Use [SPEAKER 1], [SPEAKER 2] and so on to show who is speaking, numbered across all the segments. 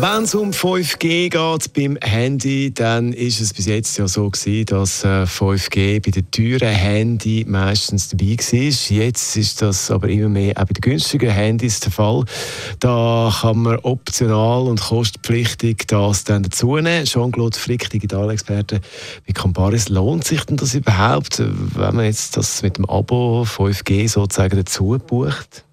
[SPEAKER 1] wenn es um 5G geht beim Handy, dann ist es bis jetzt ja so gewesen, dass 5G äh, bei den teuren Handy meistens dabei war. Jetzt ist das aber immer mehr auch bei den günstigen Handys der Fall. Da kann man optional und kostenpflichtig das dann dazu nehmen. Jean-Claude Frick, Digitalexperte bei Comparis. Lohnt sich denn das überhaupt, wenn man jetzt das mit dem Abo 5G sozusagen dazu bucht?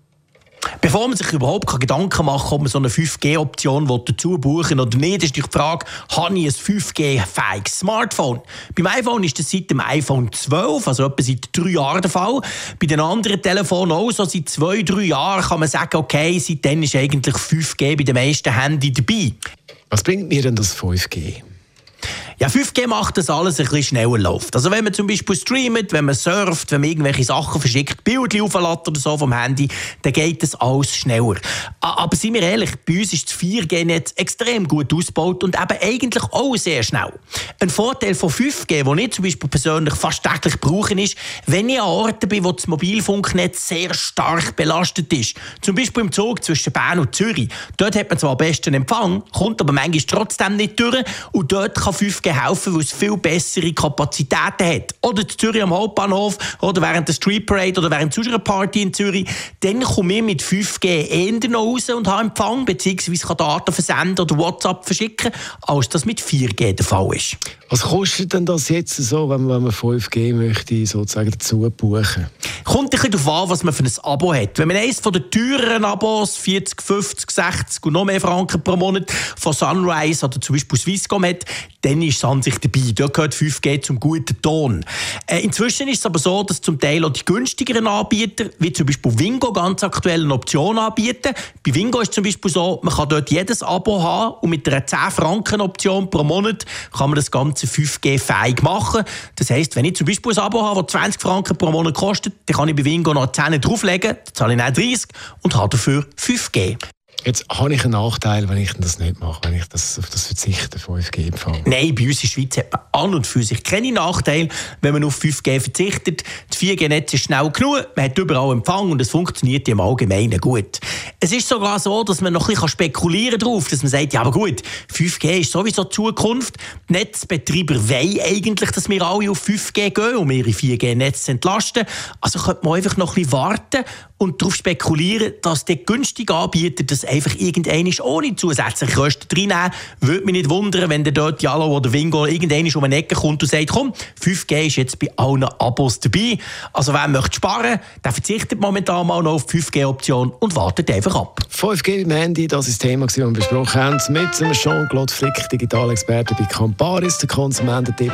[SPEAKER 2] Bevor man sich überhaupt Gedanken machen kann, ob man so eine 5G-Option dazu buchen oder nicht, ist die Frage, habe ich ein 5G-fähiges Smartphone? Beim iPhone ist das seit dem iPhone 12, also etwa seit drei Jahren der Fall. Bei den anderen Telefonen auch so seit zwei, drei Jahren kann man sagen, okay, seitdem ist eigentlich 5G bei den meisten Handys dabei.
[SPEAKER 1] Was bringt mir denn das 5G?
[SPEAKER 2] Ja, 5G macht das alles ein bisschen schneller läuft. Also wenn man zum Beispiel streamt, wenn man surft, wenn man irgendwelche Sachen verschickt, Bilder auflädt oder so vom Handy, dann geht das alles schneller. Aber seien wir ehrlich, bei uns ist das 4G-Netz extrem gut ausgebaut und eben eigentlich auch sehr schnell. Ein Vorteil von 5G, den ich zum Beispiel persönlich fast täglich brauche, ist, wenn ich an Orten bin, wo das Mobilfunknetz sehr stark belastet ist. Zum Beispiel im Zug zwischen Bern und Zürich. Dort hat man zwar am besten Empfang, kommt aber manchmal trotzdem nicht durch und dort kann 5G helfen, weil es viel bessere Kapazitäten hat. Oder in Zürich am Hauptbahnhof oder während der Street Parade oder während unserer Party in Zürich. Dann komme ich mit 5G eher noch raus und habe Empfang, beziehungsweise kann Daten versenden oder WhatsApp verschicken, als das mit 4G der Fall ist.
[SPEAKER 1] Was kostet denn das jetzt so, wenn man 5G möchte, sozusagen dazu buchen?
[SPEAKER 2] Kommt ein bisschen darauf an, was man für ein Abo hat. Wenn man eines von den teureren Abos, 40, 50, 60 und noch mehr Franken pro Monat von Sunrise oder zum Beispiel Swisscom hat, dann ist es an sich dabei. Da gehört 5G zum guten Ton. Äh, inzwischen ist es aber so, dass zum Teil auch die günstigeren Anbieter, wie zum Beispiel Wingo, ganz aktuell eine Option anbieten. Bei Wingo ist es zum Beispiel so, man kann dort jedes Abo haben und mit einer 10 Franken Option pro Monat kann man das Ganze 5G-fähig machen. Das heisst, wenn ich zum Beispiel ein Abo habe, das 20 Franken pro Monat kostet, dann kann ich bei Wingo noch 10 drauflegen, dann zahle ich auch 30 und habe dafür 5G.
[SPEAKER 1] Jetzt habe ich einen Nachteil, wenn ich das nicht mache, wenn ich das, auf das verzichte, 5G empfange.
[SPEAKER 2] Nein, bei uns in der Schweiz hat man an und für sich keine Nachteile, wenn man auf 5G verzichtet. Das 4G-Netz ist schnell genug, man hat überall Empfang und es funktioniert im Allgemeinen gut. Es ist sogar so, dass man noch ein bisschen spekulieren darauf, dass man sagt, ja aber gut, 5G ist sowieso Zukunft. Die Netzbetreiber wollen eigentlich, dass wir alle auf 5G gehen, um ihre 4G-Netze zu entlasten. Also könnte man einfach noch ein bisschen warten und darauf spekulieren, dass der günstige Anbieter das einfach irgendein ohne zusätzliche Kosten reinnehmen. Würde mich nicht wundern, wenn der dort Yalo oder Wingo irgendein um eine Ecke kommt und sagt, komm, 5G ist jetzt bei allen Abos dabei. Also wer möchte sparen, der verzichtet momentan mal noch auf die 5G-Option und wartet einfach ab.
[SPEAKER 1] 5G im Handy, das ist das Thema, das wir besprochen haben, mit Jean-Claude Flick, Digitalexperte bei Comparis, der Konsumententipp.